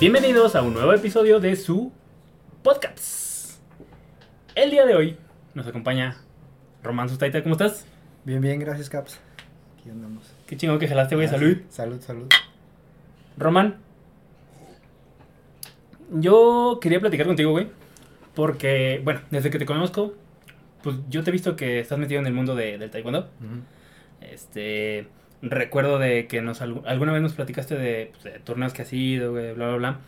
Bienvenidos a un nuevo episodio de su podcast. El día de hoy nos acompaña Román Sustaita. ¿Cómo estás? Bien, bien, gracias, Caps. Aquí andamos. Qué chingón que jalaste, güey. Salud. Salud, salud. Román, yo quería platicar contigo, güey. Porque, bueno, desde que te conozco, pues yo te he visto que estás metido en el mundo de- del taekwondo. Este, recuerdo de que nos algu- alguna vez nos platicaste de, pues, de torneos que has ido, güey, bla, bla, bla.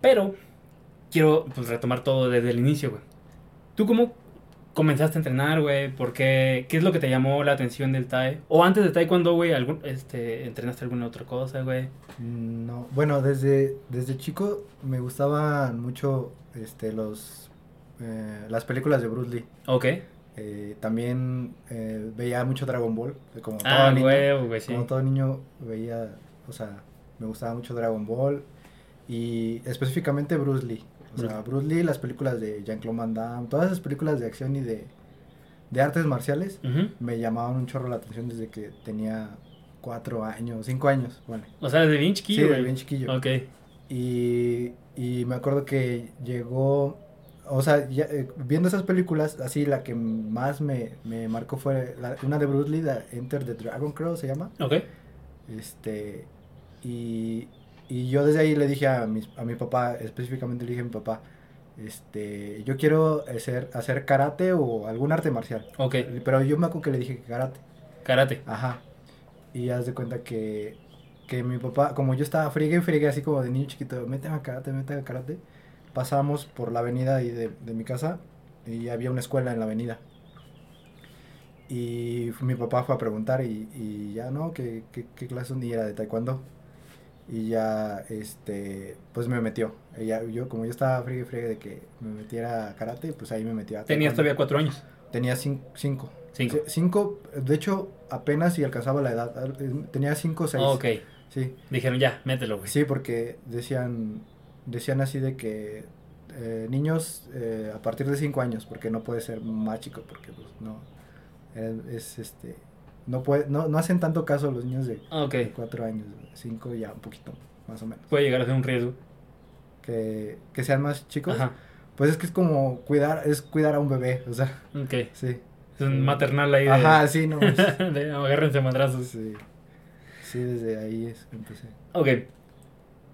Pero quiero pues, retomar todo desde el inicio, güey. ¿Tú cómo comenzaste a entrenar, güey? ¿Por qué? ¿Qué es lo que te llamó la atención del Tai? O antes de taekwondo, güey, algún, este, ¿entrenaste alguna otra cosa, güey? No, bueno, desde, desde chico me gustaban mucho este, los, eh, las películas de Bruce Lee. Ok. Eh, también eh, veía mucho Dragon Ball, como todo Ah, niño. güey, sí. Como todo niño veía, o sea, me gustaba mucho Dragon Ball y específicamente Bruce Lee. O sea, Bruce Lee, las películas de Jean-Claude Van Damme, todas esas películas de acción y de, de artes marciales me llamaban un chorro la atención desde que tenía cuatro años, cinco años, bueno. O sea, desde bien Sí, chiquillo, desde güey. bien chiquillo. Ok. Y, y me acuerdo que llegó, o sea, ya, eh, viendo esas películas, así la que más me, me marcó fue la- una de Bruce Lee, la Enter the Dragon Crow se llama. Ok. Este, y, y yo desde ahí le dije a mi, a mi papá, específicamente le dije a mi papá, este, yo quiero hacer, hacer karate o algún arte marcial. Ok. Pero yo me acuerdo que le dije karate. Karate. Ajá. Y haz de cuenta que, que mi papá, como yo estaba friegue y friegue así como de niño chiquito, méteme a karate, méteme a karate. Pasamos por la avenida ahí de, de mi casa y había una escuela en la avenida. Y mi papá fue a preguntar y, y ya no, ¿qué, qué, qué clase? Y era de taekwondo. Y ya, este, pues me metió. Ella, yo, como yo estaba friegue y friegue de que me metiera a karate, pues ahí me metió a Tenías todavía cuatro años. Tenía cin- cinco. Cinco. Sí, Cinco, de hecho, apenas si alcanzaba la edad. eh, Tenía cinco o seis. ok. Sí, Dijeron, ya, mételo, güey. sí, porque decían, decían así de que eh, niños eh, a partir de cinco años, porque no puede ser más chico, porque pues no, es este, no puede, no, no hacen tanto caso los niños de, Ok. de cuatro años, cinco ya un poquito, más o menos. Puede llegar a ser un riesgo. Que, que sean más chicos, Ajá. pues es que es como cuidar, es cuidar a un bebé, o sea, Ok. sí. Es un maternal ahí de... Ajá, sí, no. es- de agárrense madrazos. Sí, sí, desde ahí es, empecé. Ok.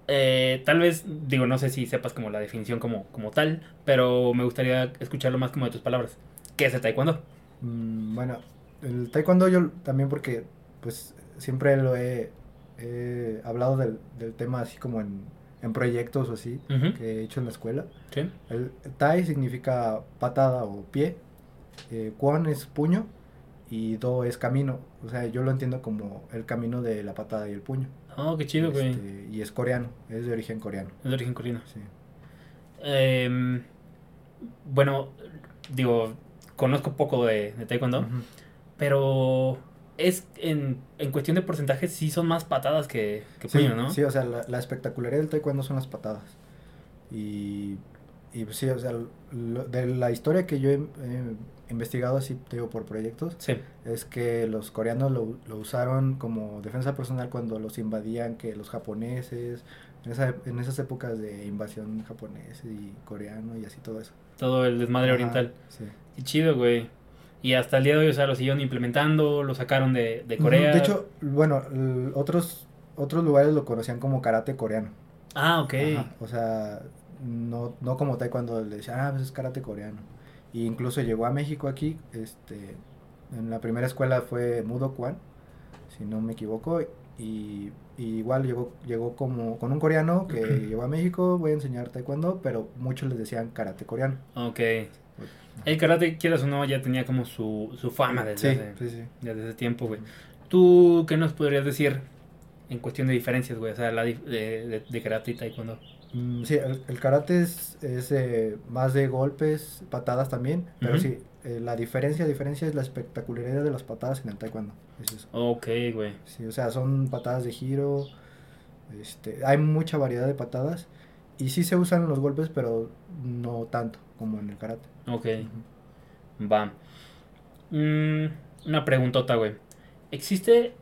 Eh, tal vez, digo, no sé si sepas como la definición como, como tal, pero me gustaría escucharlo más como de tus palabras. ¿Qué es el taekwondo? Mm, bueno, el taekwondo yo también porque pues siempre lo he, he hablado del, del tema así como en, en proyectos o así que he hecho en la escuela. Sí. El tai significa patada o pie, eh, kwon es puño y do es camino. O sea, yo lo entiendo como el camino de la patada y el puño. Oh, qué chido, güey. Este, y es coreano, es de origen coreano. Es de origen coreano. Sí. Em, bueno, digo, conozco poco de, de taekwondo, pero es en, en cuestión de porcentajes sí son más patadas que, que Sí, puño, ¿no? sí, o sea, la, la espectacularidad del taekwondo son las patadas. Y, y pues, sí, o sea, lo- de la historia que yo he eh, investigado así, te digo, por proyectos, Sí. es que los coreanos lo, lo usaron como defensa personal cuando los invadían, que los japoneses, en, esa, en esas épocas de invasión japonés y coreano y así todo eso. Todo el desmadre Ajá, oriental. sí. Qué chido, güey. Y hasta el día de hoy, o sea, lo siguieron implementando, lo sacaron de, de Corea. De hecho, bueno, otros, otros lugares lo conocían como karate coreano. Ah, ok. Ajá, o sea, no, no como taekwondo le decían, ah, pues es karate coreano. Y incluso llegó a México aquí, este, en la primera escuela fue Mudo Kwan, si no me equivoco, y, y igual llegó, llegó como con un coreano que llegó a México, voy a enseñar taekwondo, pero muchos les decían karate coreano. Ok. El karate, quieras o no, ya tenía como su, su fama desde, Sí, hace, sí, sí. desde ese tiempo, güey. ¿Tú qué nos podrías decir en cuestión de diferencias, güey? O sea, la de, de karate y taekwondo. Mm, sí, el, el karate es, es, eh, más de golpes, patadas también, pero sí, eh, la diferencia, diferencia es la espectacularidad de las patadas en el taekwondo. Es eso. Ok, güey. Sí, o sea, son patadas de giro. Este, hay mucha variedad de patadas. Y sí se usan los golpes, pero no tanto como en el karate. Ok. Va. Mm, una preguntota, güey. ¿Existe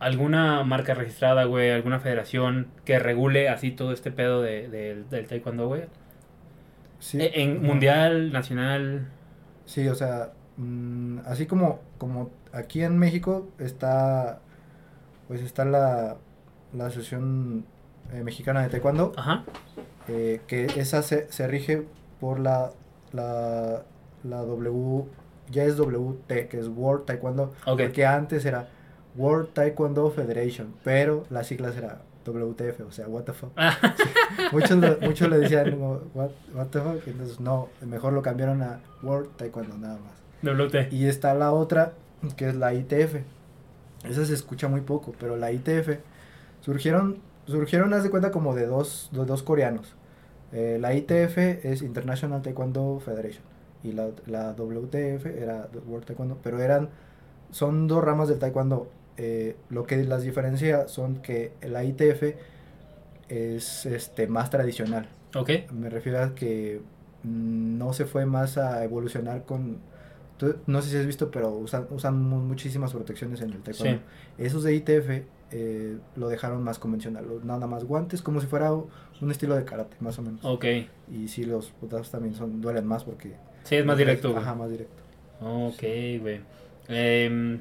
¿Alguna marca registrada, güey? ¿Alguna federación que regule así todo este pedo de, de- del taekwondo, güey? Sí, E- En mundial, nacional. Sí, o sea, mm, así como, como aquí en México está, pues está la, la Asociación eh, Mexicana de Taekwondo, Ajá. eh, que esa se, se rige por la, la, la W, ya es WT, que es World Taekwondo, porque antes era World Taekwondo Federation, pero las siglas era WTF, o sea, what the fuck. Ah, Muchos, muchos le decían, what, what the fuck, entonces no, mejor lo cambiaron a World Taekwondo nada más. WT. Y está la otra, que es la ITF. Esa se escucha muy poco, pero la ITF surgieron, surgieron, haz de cuenta, como de dos, de dos coreanos. Eh, la ITF es International Taekwondo Federation y la, la WTF era World Taekwondo, pero eran, son dos ramas del Taekwondo. Eh, lo que las diferencia son que la ITF es este, más tradicional. Ok. Me refiero a que no se fue más a evolucionar con... no sé si has visto, pero usan, usan mu- muchísimas protecciones en el taekwondo. Esos de ITF eh, lo dejaron más convencional, nada más guantes, como si fuera un estilo de karate, más o menos. Ok. Y sí, los putazos también son, duelen más porque... Sí, es más directo. Ajá, más directo. Ok, güey. Em,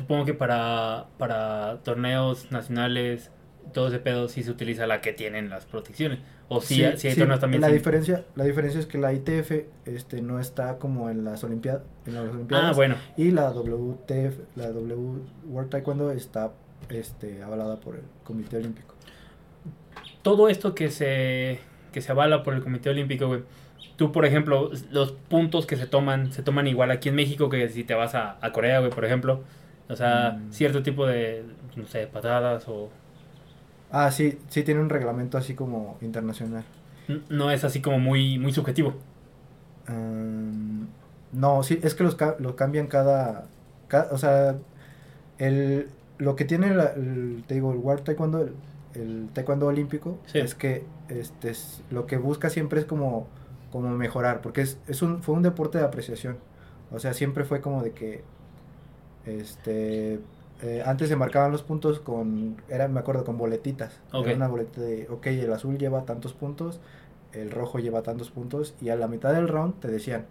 supongo que para, para torneos nacionales, todo ese pedo sí se utiliza la que tienen las protecciones. O sí, sí, hay torneos también la sin- diferencia la diferencia es que la ITF este no está como en las olimpiadas en las olimpiadas Ah, bueno. Y la WTF, la W World Taekwondo está este, avalada por el Comité Olímpico. Todo esto que se, que se avala por el Comité Olímpico, güey. Tú, por ejemplo, los puntos que se toman, se toman igual aquí en México que si te vas a, a Corea, güey, por ejemplo. O sea, Mm. cierto tipo de, no sé, patadas o... Ah, sí, sí tiene un reglamento así como internacional. No es así como muy, muy subjetivo. Am, no, sí, es que los, ca- los cambian cada, ca- O sea, el, lo que tiene, la- el, te digo, el World Taekwondo, el, el Taekwondo Olímpico, Sí. es que este, es- lo que busca siempre es como, como mejorar, porque es, es un, fue un deporte de apreciación. O sea, siempre fue como de que, este, eh, antes se marcaban los puntos con, era, me acuerdo, con boletitas. Era una boleta de, ok, el azul lleva tantos puntos, el rojo lleva tantos puntos, y a la mitad del round te decían,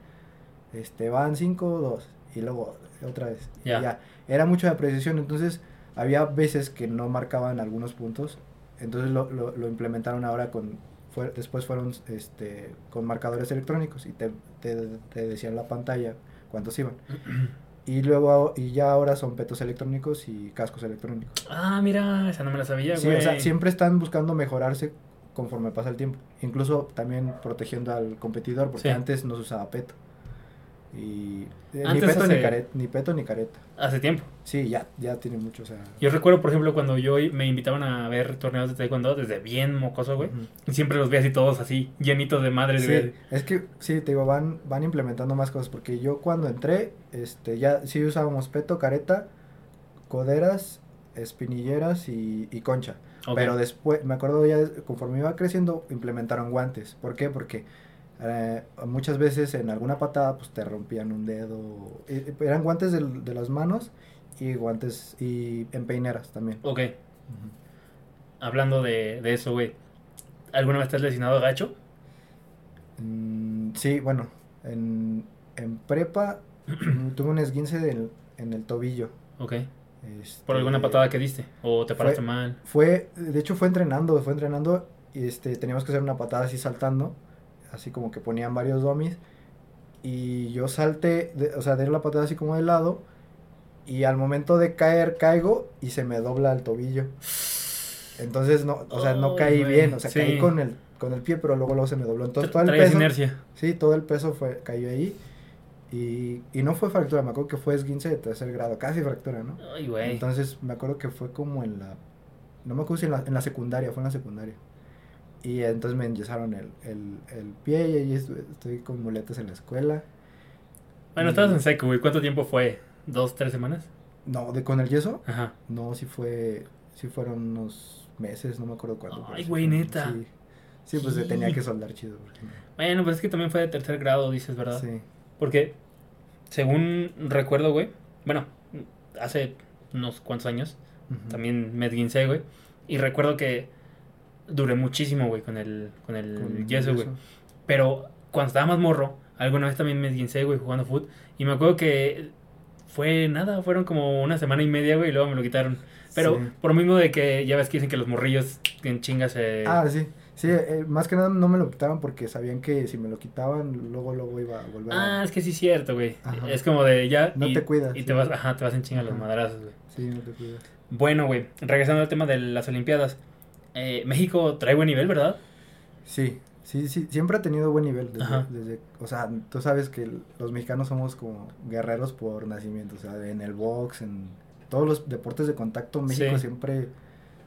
este, van 5 2, y luego otra vez. y Ya. Era mucho de apreciación, entonces había veces que no marcaban algunos puntos, entonces lo, lo, lo implementaron ahora con, fue, después fueron este, con marcadores electrónicos y te, te, te decían la pantalla cuántos iban. Y luego, y ya ahora son petos electrónicos y cascos electrónicos. Ah, mira, esa no me la sabía, Sí, güey. o sea, siempre están buscando mejorarse conforme pasa el tiempo. Incluso también protegiendo al competidor, porque Sí. antes no se usaba peto. Y eh, ni, peto, ni, careta, ni peto ni careta. Hace tiempo. Sí, ya, ya tiene mucho, o sea... Yo recuerdo, por ejemplo, cuando yo me invitaban a ver torneos de taekwondo desde bien mocoso, güey. Y siempre los veía así todos así, llenitos de madres, Sí, güey. es que sí, te digo, van, van implementando más cosas, porque yo cuando entré, este, ya sí usábamos peto, careta, coderas, espinilleras y, y concha. Pero después, me acuerdo ya, conforme iba creciendo, implementaron guantes. ¿Por qué? Porque eh, muchas veces en alguna patada, pues te rompían un dedo. Eh, eran guantes del- de, las manos y guantes y en peineras también. Ok, hablando de, de eso, güey. ¿Alguna vez te has lesionado gacho? Mm, sí, bueno, en, en prepa tuve un esguince del- en el tobillo. Ok. Este, ¿Por alguna patada que diste? ¿O te paraste fue- mal? Fue, de hecho fue entrenando, fue entrenando y este, teníamos que hacer una patada así saltando, así como que ponían varios dummies y yo salté, de- o sea, de la patada así como de lado y al momento de caer caigo y se me dobla el tobillo. Entonces no, o sea, no Ay, caí bien, o sea, sí. caí con el con el pie, pero luego luego se me dobló. Entonces Tra- todo el peso, inercia. sí, todo el peso fue cayó ahí y, y no fue fractura, me acuerdo que fue esguince de tercer grado, casi fractura, ¿no? Ay, güey. Entonces me acuerdo que fue como en la. No me acuerdo si en la, en la secundaria, fue en la secundaria. Y entonces me enyesaron el, el, el pie y ahí estuve- estoy con muletas en la escuela. Bueno, y- estabas en seco, güey. ¿Cuánto tiempo fue? ¿Dos, tres semanas? No, de con el yeso, Ajá. no, sí fue. Sí fueron unos meses, no me acuerdo cuándo. pero Ay, sí güey, fueron- neta. Sí, Sí, pues se Sí. tenía que soldar chido. porque no- Bueno, pues es que también fue de tercer grado, dices, ¿verdad? Sí. Porque, según recuerdo, güey, bueno, hace unos cuantos años, también me esguincé, güey. Y recuerdo que duré muchísimo, güey, con el, con el Con yeso, güey. Pero cuando estaba más morro, alguna vez también me esguincé, güey, jugando foot. Y me acuerdo que fue nada, fueron como una semana y media, güey, y luego me lo quitaron. Pero Sí. por lo mismo de que ya ves que dicen que los morrillos en chingas se... Ah, sí. Sí, eh, más que nada no me lo quitaban porque sabían que si me lo quitaban, luego, luego iba a volver Ah, es que sí es cierto, güey. Ajá. Es como de ya... No y, te cuidas, Y sí. te vas, ajá, te vas en chinga los madrazos, güey. Sí, no te cuidas. Bueno, güey, regresando al tema de las Olimpiadas. Eh, México trae buen nivel, ¿verdad? Sí, sí, sí, siempre ha tenido buen nivel. Desde, o sea, tú sabes que los mexicanos somos como guerreros por nacimiento. O sea, en el box, en todos los deportes de contacto, México Sí. siempre,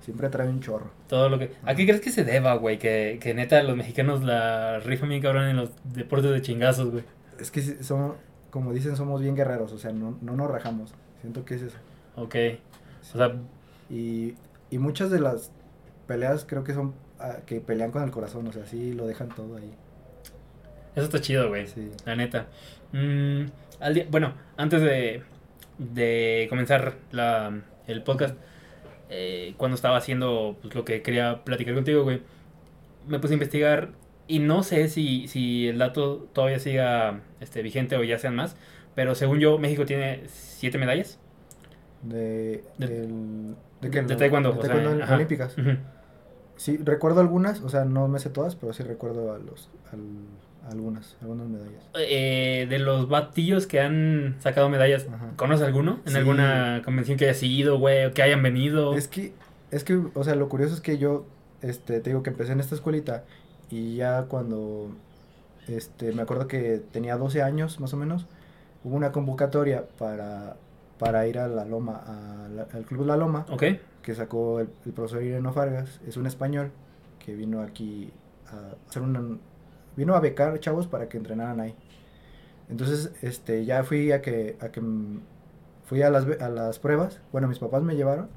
siempre trae un chorro. Todo lo que... ¿A qué crees que se deba, güey? Que, que neta los mexicanos la rifan bien cabrón en los deportes de chingazos, güey. Es que somos, como dicen, somos bien guerreros. O sea, no, no nos rajamos. Siento que es eso. Ok. O sea, Y, y muchas de las peleas creo que son ah, que pelean con el corazón. O sea, sí lo dejan todo ahí. eso está chido, güey. Sí. La neta. Mm, al día- bueno, antes de, de comenzar la, el podcast, eh, cuando estaba haciendo pues, lo que quería platicar contigo, güey, me puse a investigar y no sé si, si el dato todavía siga este, vigente o ya sean más, pero según yo, México tiene siete medallas De, De- del- de, de taekwondo. de o sea, taekwondo en ajá. Sí, recuerdo algunas, o sea, no me sé todas, pero sí recuerdo a los, al- algunas, algunas medallas. Eh, de los batillos que han sacado medallas, Ajá. ¿conoces alguno? ¿En Sí. alguna convención que haya ido, güey? O que hayan venido. Es que, es que, o sea, lo curioso es que yo, este, te digo que empecé en esta escuelita y ya cuando, este, me acuerdo que tenía 12 años más o menos, hubo una convocatoria para, para ir a la Loma, a la- al Club La Loma, Ok. Que sacó el, el profesor Ireno Fargas, es un español que vino aquí a hacer una, vino a becar chavos para que entrenaran ahí. Entonces, este, ya fui a que, a que fui a las, a las pruebas, bueno, mis papás me llevaron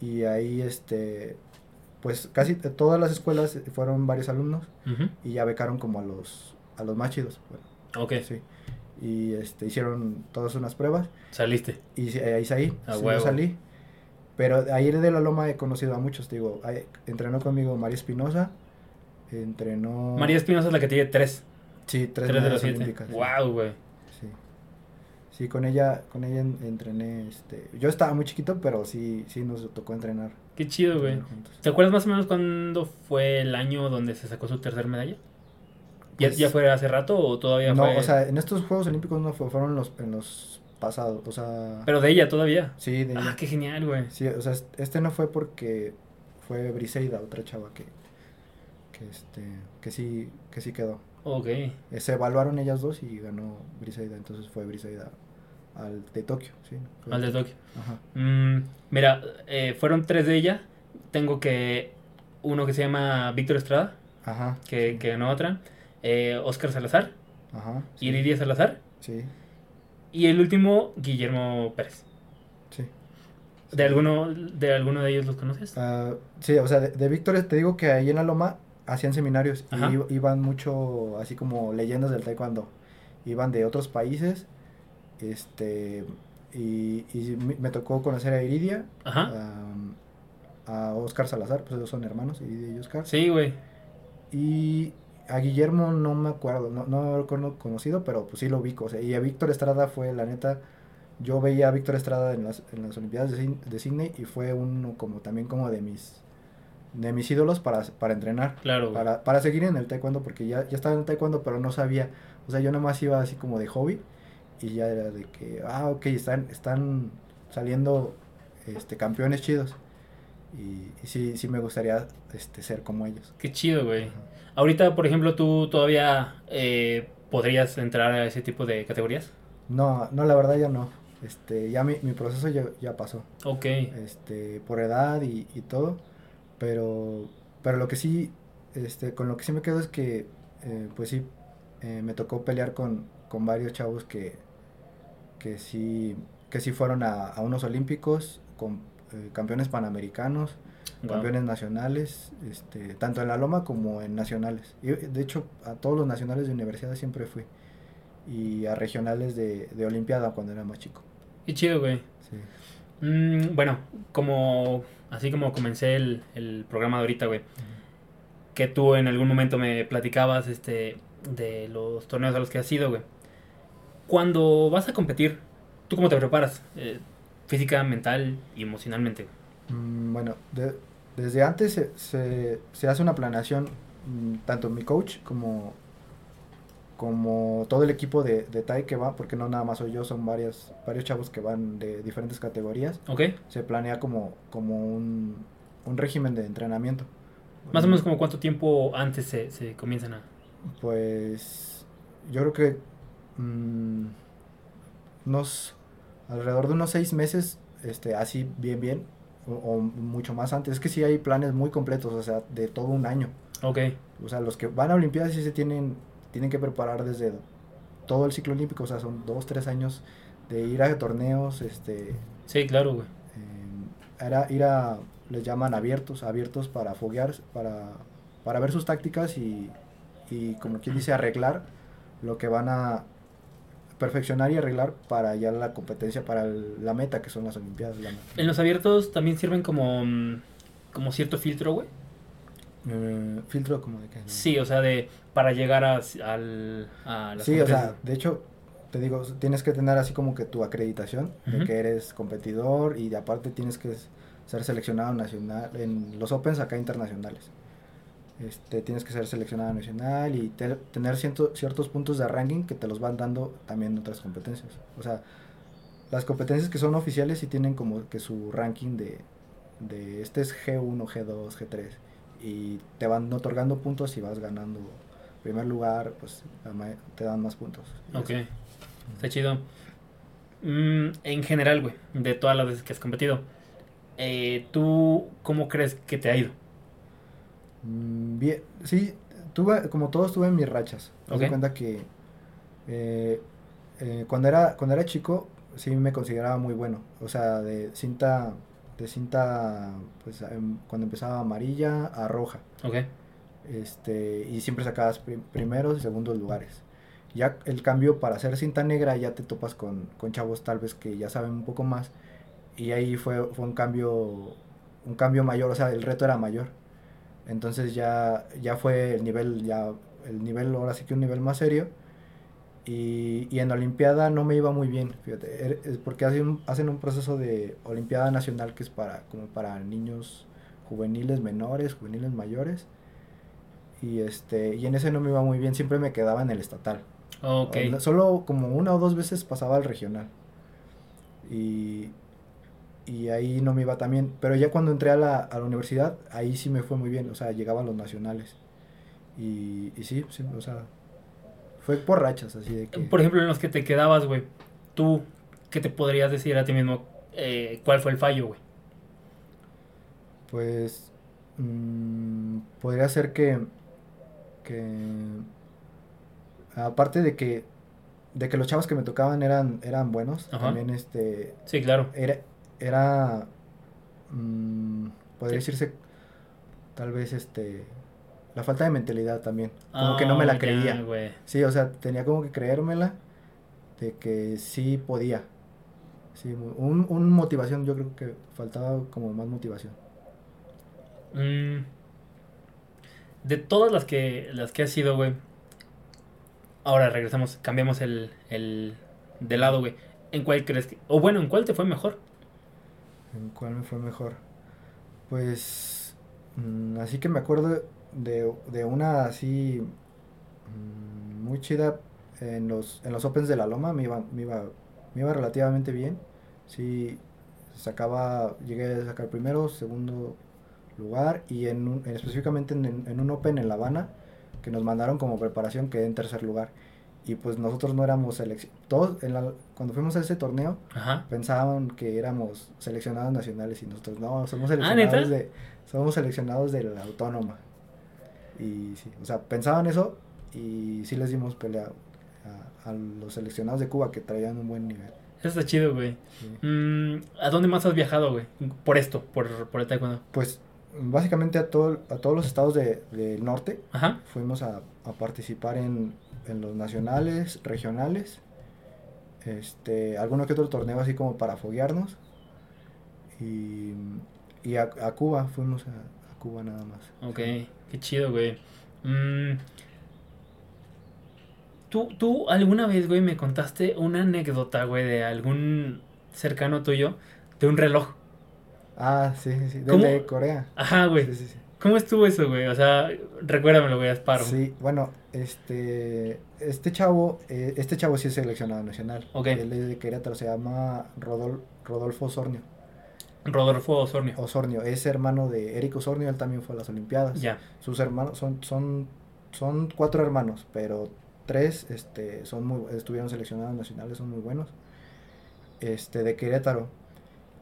y ahí, este, pues casi todas las escuelas fueron varios alumnos y ya becaron como a los, a los más chidos, bueno, Ok. sí. Y este, hicieron todas unas pruebas Saliste. y sí, ahí salí, A sí, salí. Pero ahí de la Loma he conocido a muchos, te digo. entrenó conmigo María Espinosa, entrenó... María Espinosa es la que tiene tres. Sí, tres, Tres, de los siete. Wow, güey. Sí. Sí, con ella, con ella en- entrené, este... Yo estaba muy chiquito, pero sí, sí nos tocó entrenar. Qué chido, güey. ¿Te acuerdas más o menos cuándo fue el año donde se sacó su tercer medalla? ¿Ya, Pues- ya fue hace rato o todavía No, fue...? o sea, en estos Juegos Olímpicos no fue, fueron los, en los pasados, o sea... Pero de ella todavía. sí, de Ah, ella. qué genial, güey. Sí, o sea, est- este no fue porque fue Briseida, otra chava que, que este, que sí, que sí quedó. Ok. Eh, Se evaluaron ellas dos y ganó Briseida, entonces fue Briseida al de Tokio, sí. Al de Tokio. Ajá. Mm, mira, eh, fueron tres de ella. Tengo que... Uno que se llama Víctor Estrada, Ajá. que, que ganó otra. Eh, Oscar Salazar. Ajá. sí, Iridia Salazar. Sí, Y el último, Guillermo Pérez. sí. ¿De alguno de, alguno de ellos los conoces? Ah, sí, o sea, de, de Víctor te digo que ahí en la Loma hacían seminarios Ajá. y iba- iban mucho así como leyendas del taekwondo. Iban de otros países, este, y, y me tocó conocer a Iridia, Ajá. am, a Oscar Salazar, pues ellos son hermanos, Iridia y Oscar. Sí, güey. Y a Guillermo no me acuerdo, no, no lo he cono- conocido, pero pues sí lo ubico. O sea, y a Víctor Estrada fue, la neta, yo veía a Víctor Estrada en las, en las Olimpiadas de, de Sydney y fue uno como también como de mis de mis ídolos para, para entrenar, Claro, para, para seguir en el taekwondo, porque ya, ya estaba en el taekwondo, pero no sabía, o sea, yo nada más iba así como de hobby y ya era de que, ah, ok, están, están saliendo este, campeones chidos. Y, y sí, sí me gustaría este, ser como ellos. Qué chido, güey. Ahorita, por ejemplo, tú todavía eh, podrías entrar a ese tipo de categorías. No, no, la verdad ya no. Este, ya mi, mi proceso ya, ya pasó. Ok. Este, por edad y, y todo. Pero, pero lo que sí, este, con lo que sí me quedo es que, eh, pues sí, eh, me tocó pelear con, con varios chavos que, que sí, que sí fueron a, a unos olímpicos, con eh, campeones panamericanos, Wow. campeones nacionales, este, tanto en la loma como en nacionales. Y, de hecho, a todos los nacionales de universidades siempre fui. Y a regionales de, de olimpiada cuando era más chico. Qué chido, güey. Sí. Mm, bueno, como así como comencé el, el programa de ahorita, güey, que tú en algún momento me platicabas este de los torneos a los que has ido, güey. Cuando vas a competir, ¿tú cómo te preparas? Eh, física, mental y emocionalmente. Mm, bueno, de- desde antes se, se, se hace una planeación, mm, tanto mi coach como, como todo el equipo de, de TAI que va, porque no nada más soy yo, son varias, varios chavos que van de diferentes categorías. ¿Ok? Se planea como, como un, un régimen de entrenamiento. Más o menos como cuánto tiempo antes se, se comienzan a... Pues yo creo que mm, unos alrededor de unos seis meses, este, así bien bien, o, o mucho más antes. Es que sí hay planes muy completos, o sea, de todo un año. Ok, O sea, los que van a Olimpiadas sí se tienen, tienen que preparar desde todo el ciclo olímpico, o sea, son dos, tres años de ir a torneos, este, sí, claro, güey. eh, era ir a, les llaman abiertos, abiertos para foguear, para, para ver sus tácticas y, y como quien dice, arreglar lo que van a perfeccionar y arreglar para ya la competencia, para el- la meta que son las Olimpiadas. la. En los abiertos también sirven como, mm, como cierto filtro, güey. Eh, filtro como de que... Sí, o sea, de para llegar a, al, a las Sí, o sea, de hecho, te digo, tienes que tener así como que tu acreditación de que eres competidor y aparte tienes que ser seleccionado nacional en los Opens acá internacionales. Este, tienes que ser seleccionado nacional y te- tener ciento- ciertos puntos de ranking que te los van dando también otras competencias. O sea, las competencias que son oficiales sí tienen como que su ranking de, de este es G1, G2, G3 y te van otorgando puntos y vas ganando primer lugar, pues te dan más puntos. Ok, está chido. Mm, en general, güey, de todas las veces que has competido, eh, ¿tú cómo crees que te ha ido? Mm, Bien, sí, tuve, como todos tuve mis rachas. Haz de Ok. cuenta que eh, eh, cuando era cuando era chico sí me consideraba muy bueno. O sea, de cinta de cinta pues em, cuando empezaba amarilla a roja. Este, y siempre sacabas prim- primeros y segundos lugares. Ya el cambio para hacer cinta negra ya te topas con, con chavos tal vez que ya saben un poco más y ahí fue, fue un cambio un cambio mayor, o sea, el reto era mayor. Entonces ya ya fue el nivel ya el nivel ahora sí que un nivel más serio. Y, y en Olimpiada no me iba muy bien, fíjate, er- es porque hacen un, hacen un proceso de Olimpiada Nacional que es para como para niños juveniles menores, juveniles mayores y este y en ese no me iba muy bien siempre me quedaba en el estatal ok. O- solo como una o dos veces pasaba al regional y y ahí no me iba tan bien pero ya cuando entré a la, a la universidad ahí sí me fue muy bien o sea llegaba a los nacionales y, y sí, sí o sea fue por rachas así de que Por ejemplo, en los que te quedabas, güey, ¿tú qué te podrías decir a ti mismo? eh, ¿Cuál fue el fallo, güey? Pues mm, podría ser que, que aparte de que de que los chavos que me tocaban eran eran buenos, Ajá. también este Sí, claro. era era mm, podría Sí. decirse tal vez este la falta de mentalidad también, como que no me la Ah, creía. Sí, o sea, tenía como que creérmela de que sí podía. Sí, un, un motivación, yo creo que faltaba como más motivación. Mm, de todas las que las que has sido, güey. Ahora regresamos, cambiamos el, el de lado, güey. ¿En cuál crees que.? O bueno, ¿en cuál te fue mejor? ¿En cuál me fue mejor? Pues mm, así que me acuerdo de, de una así mm, muy chida en los, en los Opens de la Loma, me iba, me iba, me iba relativamente bien. Sí, sacaba, llegué a sacar primero, segundo lugar y en, un- en- específicamente en, en un Open en La Habana que nos mandaron como preparación quedé en tercer lugar. Y pues nosotros no éramos seleccionados. Todos, en la- cuando fuimos a ese torneo, Ajá. pensaban que éramos seleccionados nacionales y nosotros no, somos Ah, seleccionados de somos seleccionados de la autónoma. Y sí, o sea, pensaban eso y sí les dimos pelea a, a los seleccionados de Cuba que traían un buen nivel. Eso está chido, güey. sí. Mm, ¿A dónde más has viajado, güey? Por esto, por, por el taekwondo. Pues básicamente a todo, a todos los estados de- del norte Ajá. fuimos a, a participar en, en los nacionales, regionales, este, alguno que otro torneo así como para foguearnos. Y, y a, a Cuba, fuimos a, a Cuba nada más. Ok, qué chido, güey. Mm, ¿tú, tú alguna vez, güey, me contaste una anécdota, güey, de algún cercano tuyo, de un reloj. Ah, sí, sí, sí. Desde Corea. Ajá, güey. Sí, sí, sí. ¿Cómo estuvo eso, güey? O sea, recuérdamelo, güey, Asparo. Sí, bueno, este, este chavo, eh, este chavo sí es seleccionado nacional. Ok. Él es de Querétaro, se llama Rodol- Rodolfo Osornio. Rodolfo Osornio. Osornio, es hermano de Eric Osornio, él también fue a las Olimpiadas. Ya. Sus hermanos, son, son, son cuatro hermanos, pero tres este, son muy, estuvieron seleccionados nacionales, son muy buenos. Este, de Querétaro.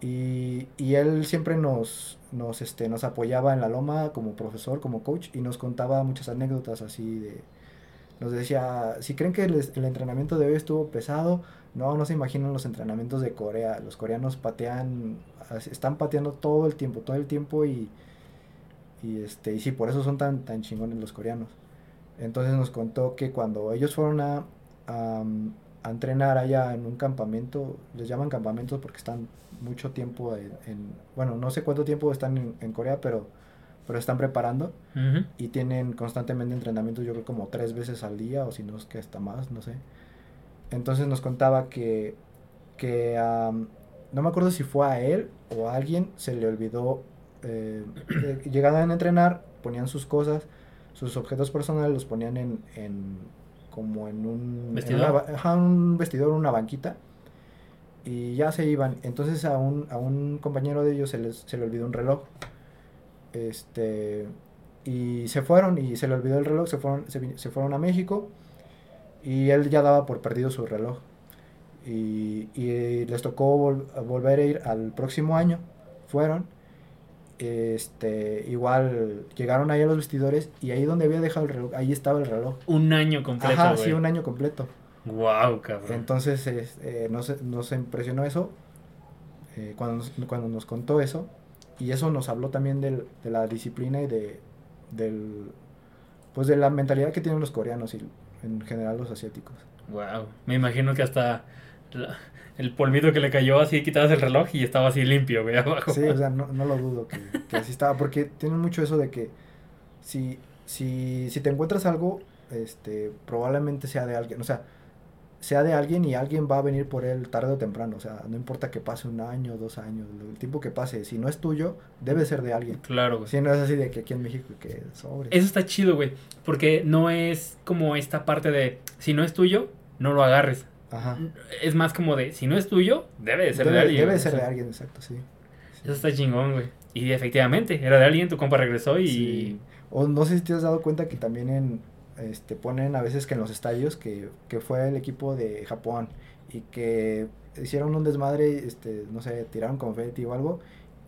Y, él siempre nos, nos, este, nos apoyaba en la loma como profesor, como coach, y nos contaba muchas anécdotas así de... Nos decía, si creen que el, entrenamiento de hoy estuvo pesado, no, no se imaginan los entrenamientos de Corea. Los coreanos patean, están pateando todo el tiempo, todo el tiempo y, y este, y sí, por eso son tan, tan chingones los coreanos. Entonces nos contó que cuando ellos fueron a, a, a entrenar allá en un campamento, les llaman campamentos porque están mucho tiempo en, en- bueno, no sé cuánto tiempo están en, en Corea, pero, pero están preparando y tienen constantemente entrenamientos, yo creo como tres veces al día o si no es que hasta más, no sé. Entonces nos contaba que, que am, no me acuerdo si fue a él o a alguien, se le olvidó, eh, eh, llegaban a entrenar, ponían sus cosas, sus objetos personales, los ponían en, en como en un en ¿Vestidor? una ba- ajá, un vestidor, una banquita, y ya se iban. Entonces a un, a un compañero de ellos se, les, se le olvidó un reloj. Este, y se fueron y se le olvidó el reloj, se fueron, se, fueron a México y él ya daba por perdido su reloj. Y, y les tocó vol- volver a ir al próximo año. Fueron. Este, igual llegaron ahí a los vestidores y ahí donde había dejado el reloj, ahí estaba el reloj. Un año completo, Ajá, sí, un año completo. Wow, cabrón. Entonces es- eh, nos, nos impresionó eso eh, cuando, nos, cuando nos contó eso y eso nos habló también del- de la disciplina y de del pues de la mentalidad que tienen los coreanos y en general los asiáticos. Wow. Me imagino que hasta la- el polvito que le cayó así, quitabas el reloj y estaba así limpio, güey, abajo. Sí, o sea, no, no lo dudo que, que así estaba porque tienen mucho eso de que si si si te encuentras algo este probablemente sea de alguien, o sea, sea de alguien y alguien va a venir por él tarde o temprano, o sea, no importa que pase un año, dos años, el tiempo que pase, si no es tuyo, debe ser de alguien. Claro, güey. Si no es así de que aquí en México que sobre. Eso está chido, güey. Porque no es como esta parte de si no es tuyo, no lo agarres. Ajá. Es más como de si no es tuyo, debe de ser Debe, de alguien. debe güey. ser de alguien, exacto, sí. Eso está chingón, güey. Y efectivamente, era de alguien, tu compa regresó y. Sí. O no sé si te has dado cuenta que también en este ponen a veces que en los estadios que, que fue el equipo de Japón y que hicieron un desmadre, este, no sé, tiraron confeti o algo,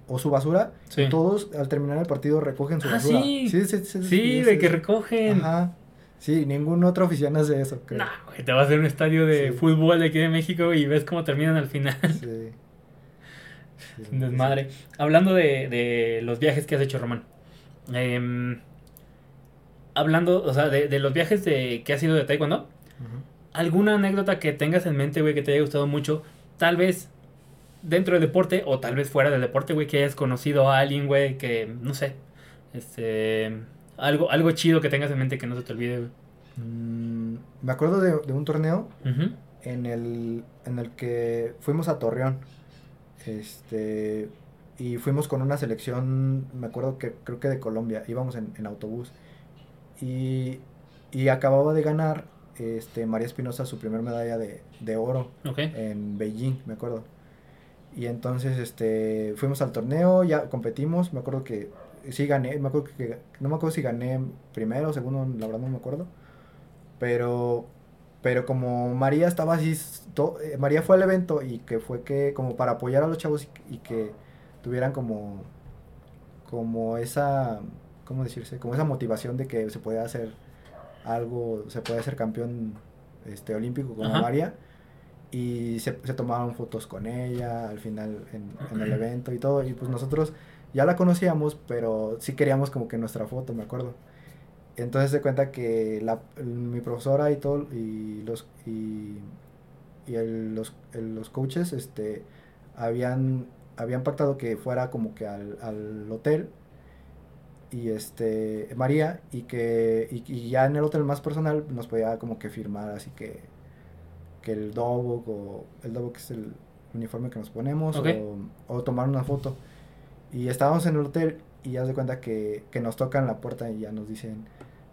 o su basura, Sí. todos al terminar el partido recogen su Ah, basura. sí. sí, sí, sí, Sí, de que recogen. Ajá. Sí, ningún otro oficial hace eso, creo. Nah, güey, te vas a un estadio de Sí. fútbol de aquí de México y ves cómo terminan al final. Sí. Sí, desmadre. Hablando de, de los viajes que has hecho, Román. em, hablando, o sea, de, de los viajes de, que has ido de Taekwondo. ¿Alguna anécdota que tengas en mente, güey, que te haya gustado mucho? Tal vez dentro del deporte o tal vez fuera del deporte, güey, que hayas conocido a alguien, güey, que, no sé, este... Algo, algo chido que tengas en mente que no se te olvide, güey. Mm, me acuerdo de, de un torneo en el, en el que fuimos a Torreón. Este, y fuimos con una selección, me acuerdo que creo que de Colombia, íbamos en, en autobús. Y, y acababa de ganar este, María Espinosa su primer medalla de, de oro en Beijing, me acuerdo. Y entonces este, fuimos al torneo, ya competimos, me acuerdo que sí gané, me acuerdo que, no me acuerdo si gané primero o segundo, la verdad no me acuerdo. Pero, pero como María estaba así, to- eh, María fue al evento y que fue que como para apoyar a los chavos y, y que tuvieran como, como esa, ¿cómo decirse? Como esa motivación de que se puede hacer algo, se puede ser campeón este, olímpico como Ajá. María. Y se, se tomaron fotos con ella al final en, en el evento y todo. Y pues nosotros ya la conocíamos, pero sí queríamos como que nuestra foto, me acuerdo. Entonces se cuenta que la, mi profesora y todo, y los, y, y el- los, el- los coaches, este, habían habían pactado que fuera como que al, al hotel y este María y que y, y ya en el hotel más personal nos podía como que firmar así que que el dobok o el dobok es el uniforme que nos ponemos o tomar una foto y estábamos en el hotel y ya se cuenta que, que nos tocan la puerta y ya nos dicen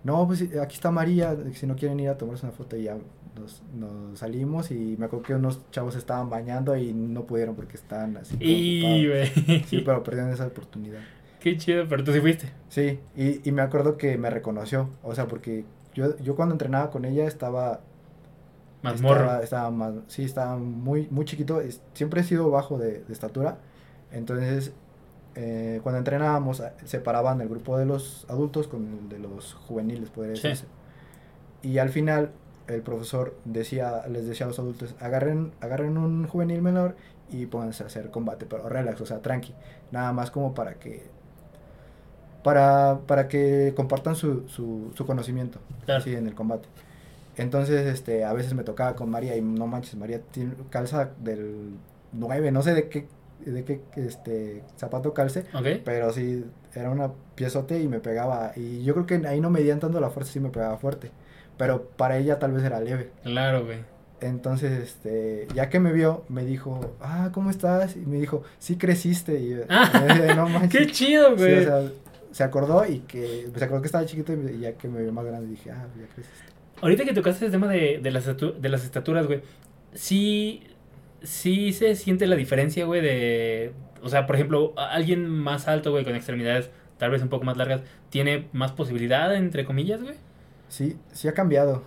no pues aquí está María si no quieren ir a tomarse una foto y ya nos, nos salimos y me acuerdo que unos chavos estaban bañando y no pudieron porque estaban así Y, sí pero perdieron esa oportunidad Qué chido, pero tú sí fuiste. Sí, y, y me acuerdo que me reconoció, o sea, porque yo, yo cuando entrenaba con ella estaba... Más estaba, morro. Estaba más, sí, estaba muy, muy chiquito, siempre he sido bajo de, de estatura, entonces eh, cuando entrenábamos a- separaban el grupo de los adultos con el de los juveniles, podría Sí. decirse. Y al final el profesor decía, les decía a los adultos, agarren, agarren un juvenil menor y pónganse a hacer combate, pero relax, o sea, tranqui, nada más como para que para, para que compartan su, su, su conocimiento Claro. así, en el combate. Entonces, este, a veces me tocaba con María y no manches, María tiene calza del 9, no sé de qué, de qué este, zapato calce, ¿Ok? pero sí, era una piezote y me pegaba. Y yo creo que ahí no medían tanto la fuerza, sí me pegaba fuerte. Pero para ella tal vez era leve. Claro, güey. Entonces, este, ya que me vio, me dijo, ah, ¿cómo estás? Y me dijo, sí creciste. Y yo, "Eh, no manches. Qué chido, Sí, güey. o sea, se acordó y que se acordó que estaba chiquito y ya que me vio más grande dije, ah, ya creciste. Ahorita que tocaste el tema de, de, las, de las estaturas, güey. Sí, sí se siente la diferencia, güey, de... O sea, por ejemplo, alguien más alto, güey, con extremidades tal vez un poco más largas, ¿tiene más posibilidad, entre comillas, güey? Sí, sí ha cambiado.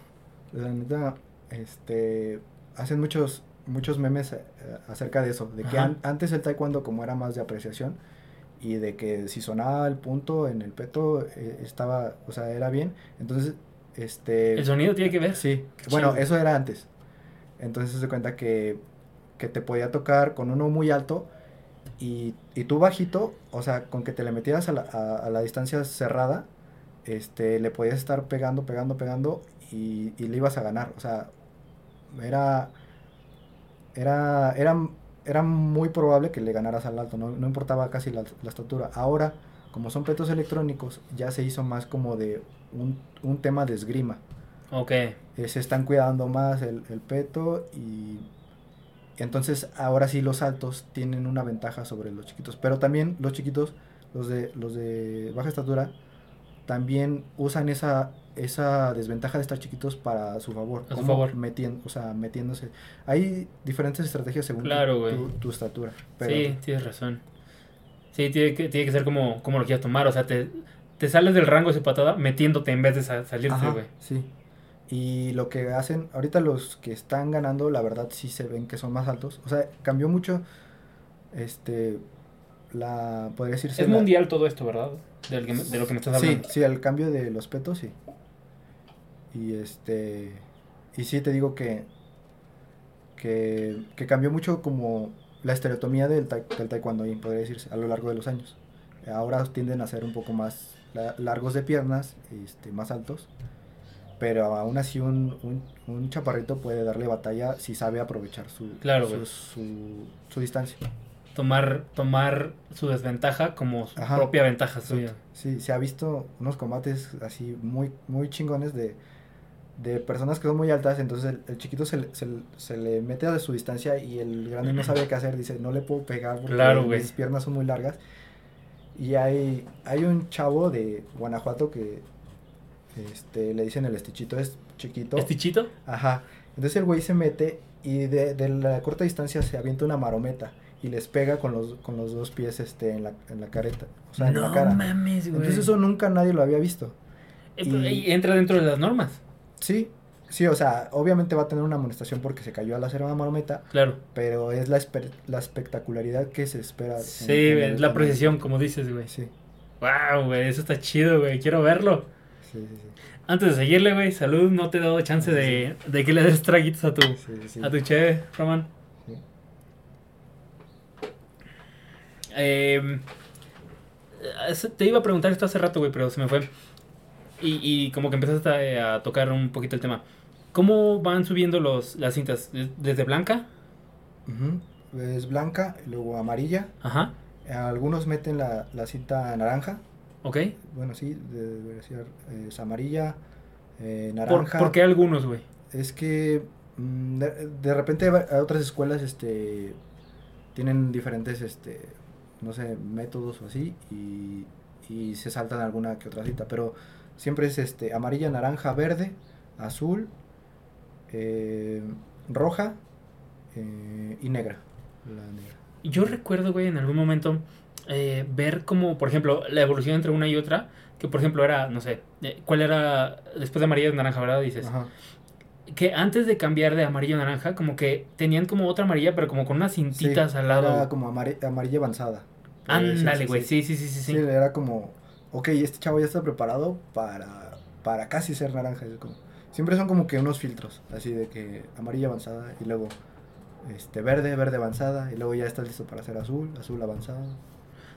La neta, este, hacen muchos, muchos memes eh, acerca de eso, de que an- antes el taekwondo como era más de apreciación y de que si sonaba el punto en el peto eh, estaba, o sea, era bien. Entonces, este, El sonido tiene que ver. Sí, Qué bueno, chido. eso era antes. Entonces se cuenta que, que te podía tocar con uno muy alto y, y tú bajito, o sea, con que te le metieras a la, a, a la distancia cerrada, este, le podías estar pegando, pegando, pegando y, y le ibas a ganar. O sea, era, era, era, era muy probable que le ganaras al alto, no, no importaba casi la, la estatura. Ahora, como son petos electrónicos, ya se hizo más como de un, un tema de esgrima Ok. eh, se están cuidando más el, el peto y entonces ahora sí los altos tienen una ventaja sobre los chiquitos. Pero también los chiquitos, los de, los de baja estatura, también usan esa, esa desventaja de estar chiquitos para su favor. A su favor. metien- o sea, metiéndose. Hay diferentes estrategias según tu- Claro, tu, estatura. Pero Sí, tienes razón. Sí, tiene que, tiene que ser como, como lo quieras tomar. O sea, te, te sales del rango de su patada metiéndote en vez de sa- salirte, güey. sí. Y lo que hacen, ahorita los que están ganando, la verdad sí se ven que son más altos. O sea, cambió mucho, este, la, podría decirse... Es la- mundial todo esto, ¿verdad? Del que me- de lo que me estás Sí, hablando. sí, el cambio de los petos, sí. Y este, y sí te digo que, que, que cambió mucho como la estereotomía del, tai- del taekwondo, podría decirse, a lo largo de los años. Ahora tienden a ser un poco más la- largos de piernas, este, más altos. Pero aún así un, un, un chaparrito puede darle batalla si sabe aprovechar su, Claro, su, su, su distancia. Tomar, tomar su desventaja como su Ajá. propia ventaja suya. Sí, se ha visto unos combates así muy, muy chingones de, de personas que son muy altas, entonces el, el chiquito se, le- se, se le mete a su distancia y el grande no sabe qué hacer, dice, no le puedo pegar porque Claro, mis piernas son muy largas. Y hay, hay un chavo de Guanajuato que este, le dicen el estichito, es chiquito. ¿Estichito? Ajá. Entonces el güey se mete y de, de la corta distancia se avienta una marometa y les pega con los, con los dos pies este, en, la, en la careta, o sea, en la cara. mames, güey. Entonces eso nunca nadie lo había visto. Eh, y- entra dentro de las normas. Sí, sí, o sea, obviamente va a tener una amonestación porque se cayó al hacer una marometa, Claro. pero es la, espe- la espectacularidad que se espera. Sí, es la precisión, como dices, güey. Sí, Wow, güey, eso está chido, güey. Quiero verlo. Sí, sí. sí. Antes de seguirle, güey, salud, no te he dado chance de, de que le des traguitos a tu, a tu cheve, Roman. Eh, es- te iba a preguntar esto hace rato, güey, pero se me fue. Y, y como que empezaste a, a tocar un poquito el tema. ¿Cómo van subiendo los, las cintas? ¿Desde blanca? Ujú. es blanca, luego amarilla. Ajá. Algunos meten la, la cinta naranja. Ok. Bueno, sí, de- debería ser es amarilla, eh, ¿Por, naranja. por qué algunos, güey? Es que mm, de, de repente a otras escuelas este tienen diferentes este no sé, métodos o así y, y se saltan alguna que otra cita, pero siempre es este amarilla, naranja, verde, azul, eh, roja eh, y negra. La negra. Yo recuerdo, güey, en algún momento eh, ver como, por ejemplo, la evolución entre una y otra. Que, por ejemplo, era, no sé, eh, ¿cuál era después de amarillo y naranja, verdad? Dices. Ajá. Que antes de cambiar de amarillo a naranja, como que tenían como otra amarilla, pero como con unas cintitas Sí, al lado. Era como amare- amarilla avanzada. Ándale, güey, sí. sí, sí, sí, sí. Sí, sí. era como, ok, este chavo ya está preparado para, para casi ser naranja. es como- siempre son como que unos filtros, así de que amarilla avanzada y luego este verde, verde avanzada y luego ya estás listo para hacer azul, azul avanzada.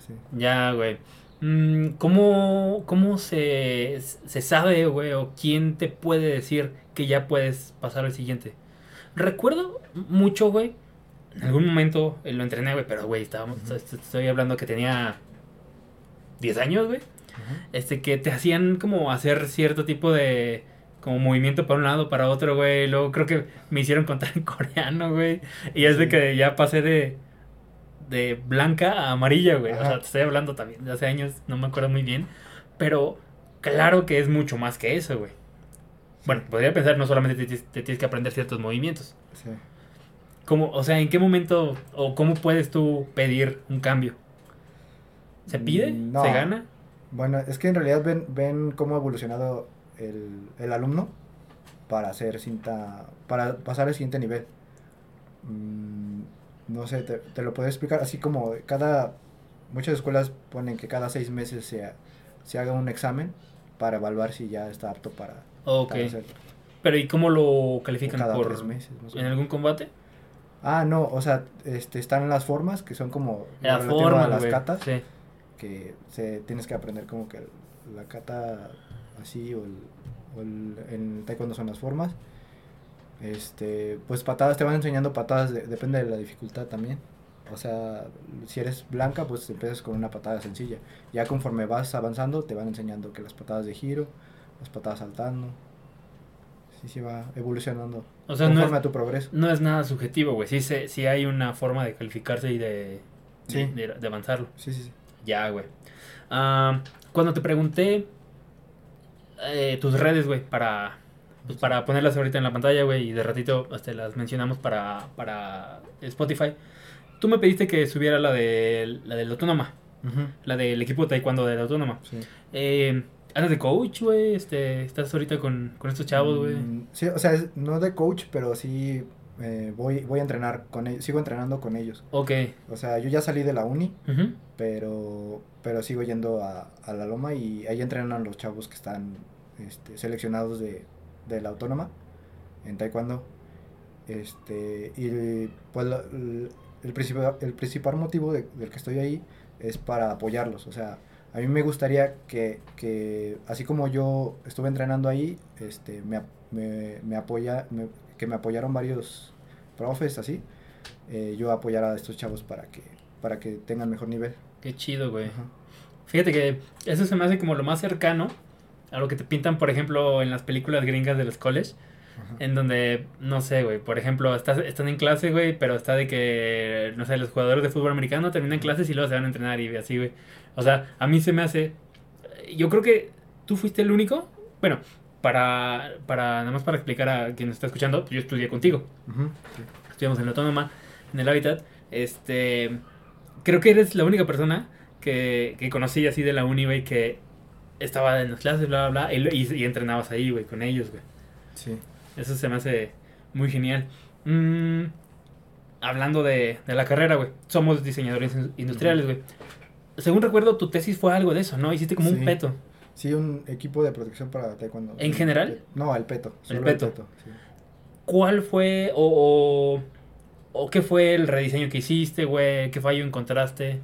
Sí. Ya, güey. Mm, ¿Cómo, cómo se, se sabe, güey, o quién te puede decir que ya puedes pasar al siguiente? Recuerdo mucho, güey. En algún momento eh, lo entrené, güey, pero, güey, estábamos, estoy hablando que tenía 10 años, güey. Este, que te hacían como hacer cierto tipo de como movimiento para un lado, para otro, güey. Luego creo que me hicieron contar en coreano, güey. Y es de Sí. que ya pasé de, de blanca a amarilla, güey. O sea, te estoy hablando también de hace años, no me acuerdo muy bien. Pero claro que es mucho más que eso, güey. Bueno, podría pensar, no solamente te, tienes- te tienes que aprender ciertos movimientos. Sí. ¿Cómo, o sea, ¿en qué momento o cómo puedes tú pedir un cambio? ¿Se pide? Mm, no. ¿Se gana? Bueno, es que en realidad ven, ven cómo ha evolucionado el, el alumno para hacer cinta, para pasar al siguiente nivel. Mm, no sé, te, te lo puedo explicar así como cada, muchas escuelas ponen que cada seis meses se, se haga un examen para evaluar si ya está apto para, Ok. para hacerlo. Pero ¿y cómo lo califican? Cada ¿Por, tres meses. ¿En algún combate? Ah, no, o sea, este, están las formas que son como La relativo forma, a las güey. catas. Sí. que se tienes que aprender como que la kata así o, el, o el- en taekwondo son las formas este pues patadas te van enseñando patadas de- depende de la dificultad también o sea si eres blanca pues empiezas con una patada sencilla ya conforme vas avanzando te van enseñando que las patadas de giro las patadas saltando sí sí va evolucionando O sea, no conforme es, a tu progreso no es nada subjetivo, güey. Sí, se, sí hay una forma de calificarse y de, Sí. de, avanzarlo. sí sí sí Ya, güey. Ah, cuando te pregunté eh, tus redes, güey, para, pues, para ponerlas ahorita en la pantalla, güey, y de ratito este, las mencionamos para, para Spotify, tú me pediste que subiera la de la del Autónoma, la del equipo de taekwondo del Autónoma. sí. Eh, ¿Andas de coach, güey? Este, ¿Estás ahorita con, con estos chavos, güey? Mm, Sí, o sea, es- no de coach, pero sí eh, voy, voy a entrenar con ellos, sigo entrenando con ellos. Ok. O sea, yo ya salí de la uni, pero, pero sigo yendo a, a la loma y ahí entrenan los chavos que están este, seleccionados de, de la autónoma en taekwondo. Este, y pues el, el principal, el principal motivo de- del que estoy ahí es para apoyarlos. O sea, a mí me gustaría que, que así como yo estuve entrenando ahí, este, me, me, me apoya, me- que me apoyaron varios profes así, eh, yo apoyar a estos chavos para que, para que tengan mejor nivel. Qué chido, güey. Ajá. Fíjate que eso se me hace como lo más cercano a lo que te pintan, por ejemplo, en las películas gringas de los college. Ajá. En donde, no sé, güey, por ejemplo, estás, están en clase, güey, pero está de que, no sé, los jugadores de fútbol americano terminan clases y luego se van a entrenar y así, güey. O sea, a mí se me hace... Yo creo que tú fuiste el único. Bueno, para, para nada más para explicar a quien nos está escuchando, pues yo estudié contigo. Sí. Estudiamos en la Autónoma, en el Hábitat. Este, creo que eres la única persona que, que conocí así de la uni, güey, que estaba en las clases, bla, bla, bla, y, entrenabas ahí, güey, con ellos, güey. Sí. Eso se me hace muy genial. Mm, hablando de, de la carrera, güey. Somos diseñadores in- industriales, güey. Según recuerdo, tu tesis fue algo de eso, ¿no? Hiciste como un peto. Sí, un equipo de protección para taekwondo. ¿En general? No, el peto. solo peto. sí. ¿Cuál fue o, o, o qué fue el rediseño que hiciste, güey? ¿Qué fallo encontraste?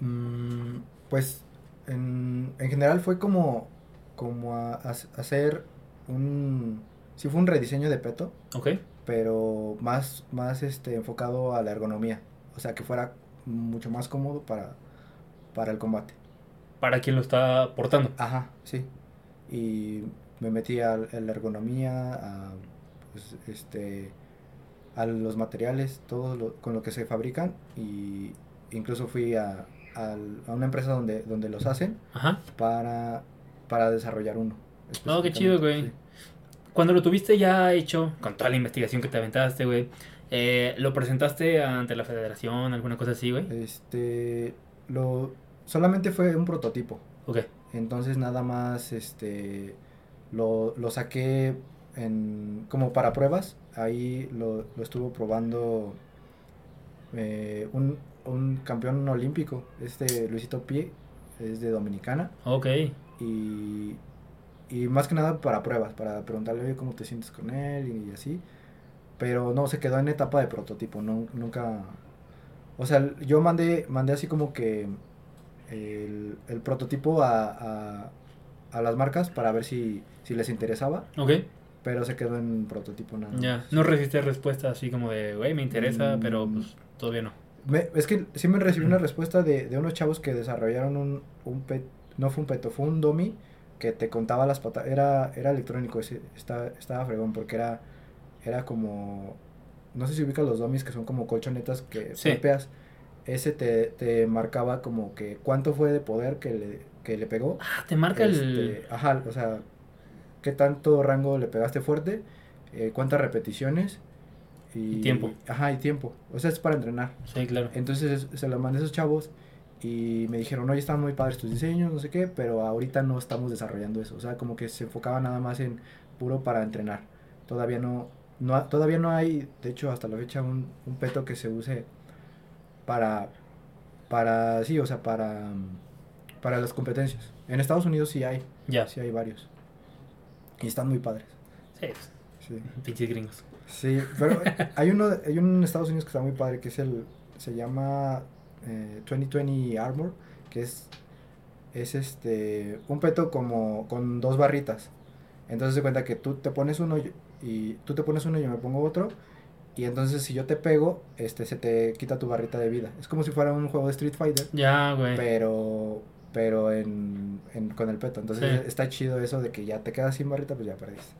Mm, pues en, en general fue como, como a- a- hacer un... Sí fue un rediseño de peto, ¿Ok? pero más, más este, enfocado a la ergonomía. O sea, que fuera mucho más cómodo para, para el combate. Para quien lo está portando. Ajá, sí. Y me metí a, la ergonomía, a, pues, este, a los materiales, todo con lo que se fabrican. Y incluso fui a, a, una empresa donde, donde los hacen Para, para desarrollar uno. Oh, qué chido, güey. Cuando lo tuviste ya hecho, con toda la investigación que te aventaste, güey, eh, ¿lo presentaste ante la federación, alguna cosa así, güey? Este, lo, solamente fue un prototipo. Ok. Entonces nada más, este, lo, lo saqué en, como para pruebas. Ahí lo, lo estuvo probando eh, un, un campeón olímpico, este Luisito Pie, es de Dominicana. Ok. Y, y más que nada para pruebas, para preguntarle cómo te sientes con él y, así. Pero no, se quedó en etapa de prototipo, no, nunca... O sea, yo mandé, mandé así como que el, el prototipo a, a, a, las marcas para ver si, si les interesaba. Ok. Pero se quedó en prototipo nada. Ya, no recibiste respuesta así como de, güey, me interesa, pero mm. pues todavía no es que sí me recibí una respuesta de, de unos chavos que desarrollaron un, un pet, no fue un peto, fue un domi que te contaba las patas, era, era electrónico, ese, estaba, estaba fregón porque era, era como, no sé si ubicas los domis que son como colchonetas que sí. ese te, te marcaba como que cuánto fue de poder que le, que le pegó. Ah, te marca el... Este, ajá, o sea, qué tanto rango le pegaste fuerte, eh, cuántas repeticiones y, tiempo. Ajá, y tiempo. O sea, es para entrenar. Sí, claro. Entonces se lo mandé a esos chavos y me dijeron, oye, están muy padres tus diseños, no sé qué, pero ahorita no estamos desarrollando eso. O sea, como que se enfocaba nada más en puro para entrenar. Todavía no, no todavía no hay, de hecho, hasta la fecha, un, un peto que se use para, para, sí, o sea, para, para las competencias. En Estados Unidos sí hay. Ya. Sí hay varios. Y están muy padres. Sí. Sí. Pinches gringos. Sí, pero hay uno, hay uno en Estados Unidos que está muy padre, que es el, se llama eh, 2020 Armor, que es, es este, un peto como con dos barritas. Entonces se cuenta que tú te pones uno y, tú te pones uno y yo me pongo otro. Y entonces si yo te pego, este se te quita tu barrita de vida. Es como si fuera un juego de Street Fighter. Ya, güey. Pero pero en, con el peto. Entonces está chido eso de que ya te quedas sin barrita, pues ya perdiste.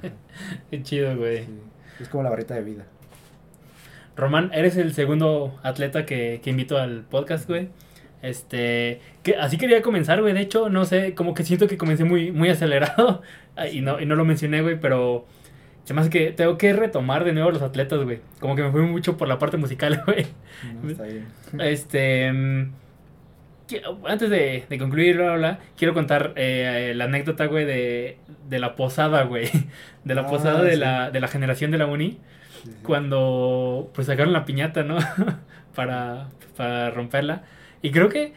Qué chido, güey. Es como la barrita de vida. Román, eres el segundo atleta que, que invito al podcast, güey. Este, que así quería comenzar, güey. De hecho, no sé, como que siento que comencé muy, muy acelerado. y, no, y no lo mencioné, güey, pero se me hace que tengo que retomar de nuevo los atletas, güey. Como que me fui mucho por la parte musical, güey. está bien. Este. Antes de, de concluir, quiero contar eh, la anécdota, güey, de, de la posada, güey. De la ah, posada de, la, de la generación de la uni. Cuando, pues, sacaron la piñata, ¿no? para, para romperla. Y creo que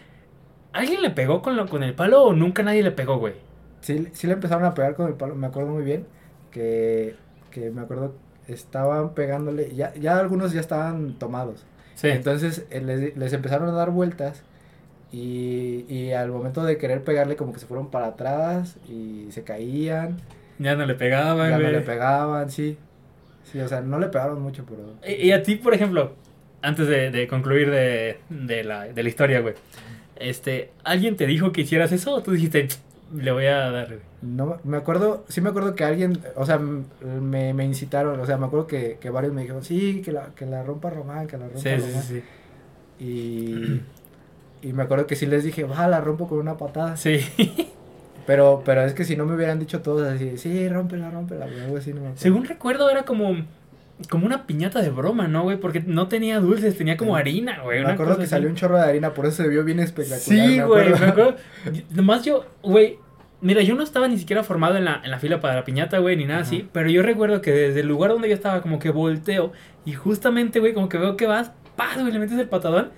alguien le pegó con, lo, con el palo o nunca nadie le pegó, güey. Sí, sí le empezaron a pegar con el palo. Me acuerdo muy bien que, que me acuerdo estaban pegándole. Ya, ya algunos ya estaban tomados. Sí. Entonces eh, les, les empezaron a dar vueltas y, y al momento de querer pegarle como que se fueron para atrás y se caían. Ya no le pegaban, Ya no le pegaban, sí. Sí, o sea, no le pegaron mucho, pero... Y, a ti, por ejemplo, antes de, de concluir de, de, la, de la historia, güey. Este, ¿alguien te dijo que hicieras eso o tú dijiste, le voy a dar, No, me acuerdo, sí me acuerdo que alguien, o sea, me, me incitaron, o sea, me acuerdo que, que varios me dijeron, sí, que la, que la rompa Román, que la rompa sí, Román. Sí, sí, sí. Y... Y me acuerdo que sí les dije, va, la rompo con una patada. Sí. Pero, pero es que si no me hubieran dicho todos así, sí, rómpela, rómpela, algo así no Según recuerdo era como, como una piñata de broma, ¿no, güey? Porque no tenía dulces, tenía como harina, güey. Me acuerdo que salió un chorro de harina, por eso se vio bien espectacular. Sí, güey, me acuerdo. Nomás yo, güey, mira, yo no estaba ni siquiera formado en la, en la fila para la piñata, güey, ni nada así. Pero yo recuerdo que desde el lugar donde yo estaba, como que volteo. Y justamente, güey, como que veo que vas, ¡pah! güey, le metes el patadón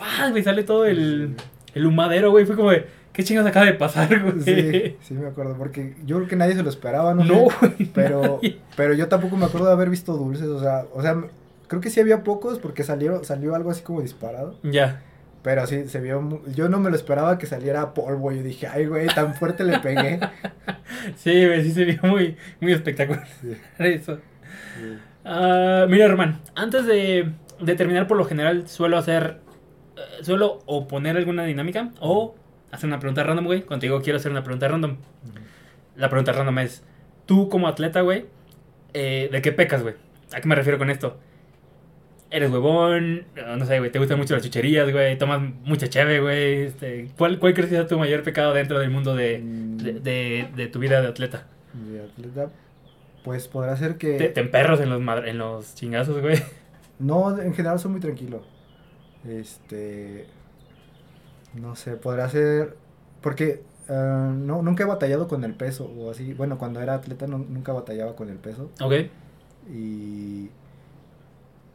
¡pah! Me sale todo el, el humadero, güey. Fue como de, ¿qué chingados acaba de pasar, güey? Sí, sí, me acuerdo. Porque yo creo que nadie se lo esperaba, ¿no? No, Pero, pero yo tampoco me acuerdo de haber visto dulces. O sea, o sea, creo que sí había pocos porque salió, salió algo así como disparado. Ya. Pero sí, se vio. Yo no me lo esperaba que saliera polvo. Yo dije, ay, güey, tan fuerte le pegué. sí, güey, sí se vio muy, muy espectacular. Eso. Ah, mira, Román, antes de, de terminar, por lo general suelo hacer. Suelo o poner alguna dinámica o hacer una pregunta random, güey. Contigo quiero hacer una pregunta random. La pregunta random es: Tú, como atleta, güey, eh, ¿de qué pecas, güey? ¿A qué me refiero con esto? ¿Eres huevón? No, sé, güey. ¿Te gustan mucho las chucherías, güey? ¿Tomas mucha cheve, güey? Este, ¿cuál, ¿Cuál crees que sea tu mayor pecado dentro del mundo de, de, de- de tu vida de atleta? De atleta, pues podrá ser que... ¿Te, te emperros en los, en los chingazos, güey? No, en general soy muy tranquilo. Este. No sé, podrá ser. Porque ah, no, nunca he batallado con el peso o así. Bueno, cuando era atleta no- nunca batallaba con el peso. Ok. Y.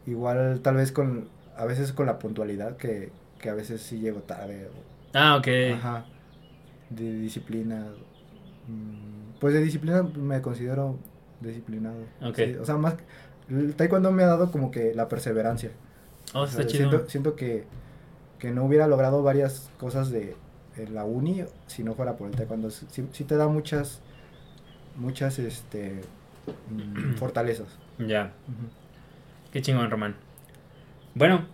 Igual, tal vez con. A veces con la puntualidad, que, que a veces sí llego tarde. o- Ah, ok. Ajá. De disciplina. mm, Pues de disciplina me considero disciplinado. Ok. Sí, o sea, más. El taekwondo me ha dado como que la perseverancia. Oh, O está sea, chido. Siento, siento que, que no hubiera logrado varias cosas de, en la uni si no fuera por el taekwondo. Sí, sí te da muchas, muchas, este, mm, fortalezas. Ya. Qué chingón, Román. Bueno,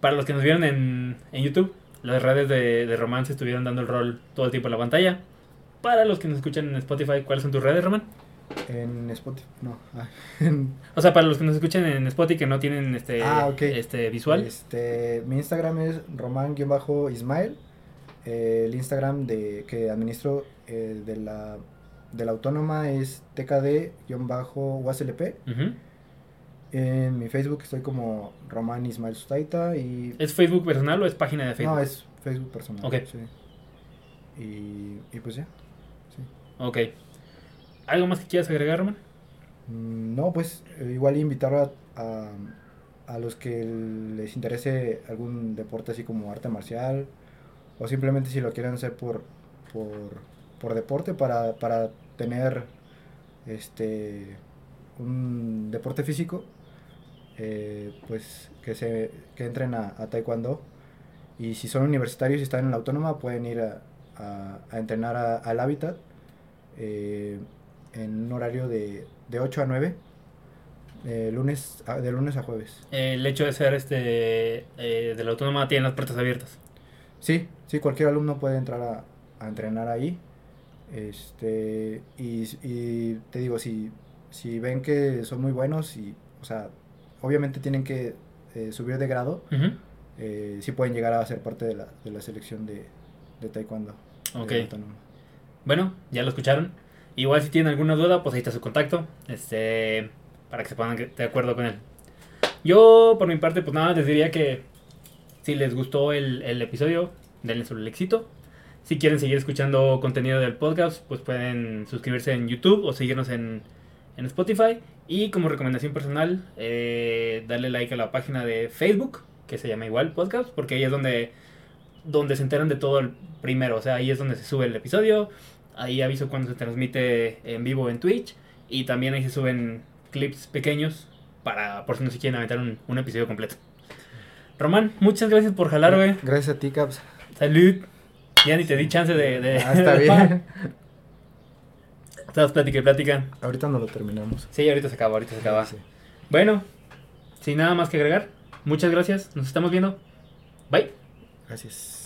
para los que nos vieron en, en YouTube, las redes de, de Román se estuvieron dando el rol todo el tiempo en la pantalla. Para los que nos escuchan en Spotify, ¿cuáles son tus redes, Román? En Spotify, no. ah, en- O sea, para los que nos escuchan en Spotify que no tienen este, Ah, este visual. Este, mi Instagram es román-ismael. Eh, el Instagram de, que administro eh, de, la, de la autónoma es tkd-uslp. En mi Facebook estoy como Román Ismael Sustaita y... ¿Es Facebook personal o es página de Facebook? No, es Facebook personal. Ok. sí. Y, y pues ya. sí. Ok. ¿Algo más que quieras agregar, Román? Mm, No, pues eh, igual invitar a, a, los que les interese algún deporte así como arte marcial o simplemente si lo quieren hacer por, por, por deporte para, para tener este un deporte físico eh, pues que se que entren a, taekwondo y si son universitarios y están en la autónoma pueden ir a, a- entrenar al hábitat eh, en un horario de, de 8 a 9 eh, lunes a- de lunes a jueves El hecho de ser este eh, de la autónoma tiene las puertas abiertas. Sí, sí, cualquier alumno puede entrar a, a entrenar ahí. Este, y, y te digo, si, si ven que son muy buenos y, o sea, obviamente tienen que eh, subir de grado, eh, sí pueden llegar a ser parte de la, de la selección de, de taekwondo. de Ok. la. Bueno, ya lo escucharon. Igual si tienen alguna duda, pues ahí está su contacto. Este, para que se pongan de acuerdo con él. Yo, por mi parte, pues nada, les diría que si les gustó el, el episodio, denle el éxito. Si quieren seguir escuchando contenido del podcast, pues pueden suscribirse en YouTube o seguirnos en, en Spotify. Y como recomendación personal, eh, darle like a la página de Facebook, que se llama igual Podcast, porque ahí es donde, donde se enteran de todo el primero. O sea, ahí es donde se sube el episodio. Ahí aviso cuando se transmite en vivo en Twitch. Y también ahí se suben clips pequeños para por si no se quieren aventar un, un episodio completo. Román, muchas gracias por jalar, güey. Gracias a ti, Caps. Salud. Ya ni te di chance de... de... Ah, está bien. Estabas plática y plática. ahorita no lo terminamos. Sí, ahorita se acaba, ahorita se acaba. Sí. Bueno, sin nada más que agregar, muchas gracias. Nos estamos viendo. Bye. Gracias.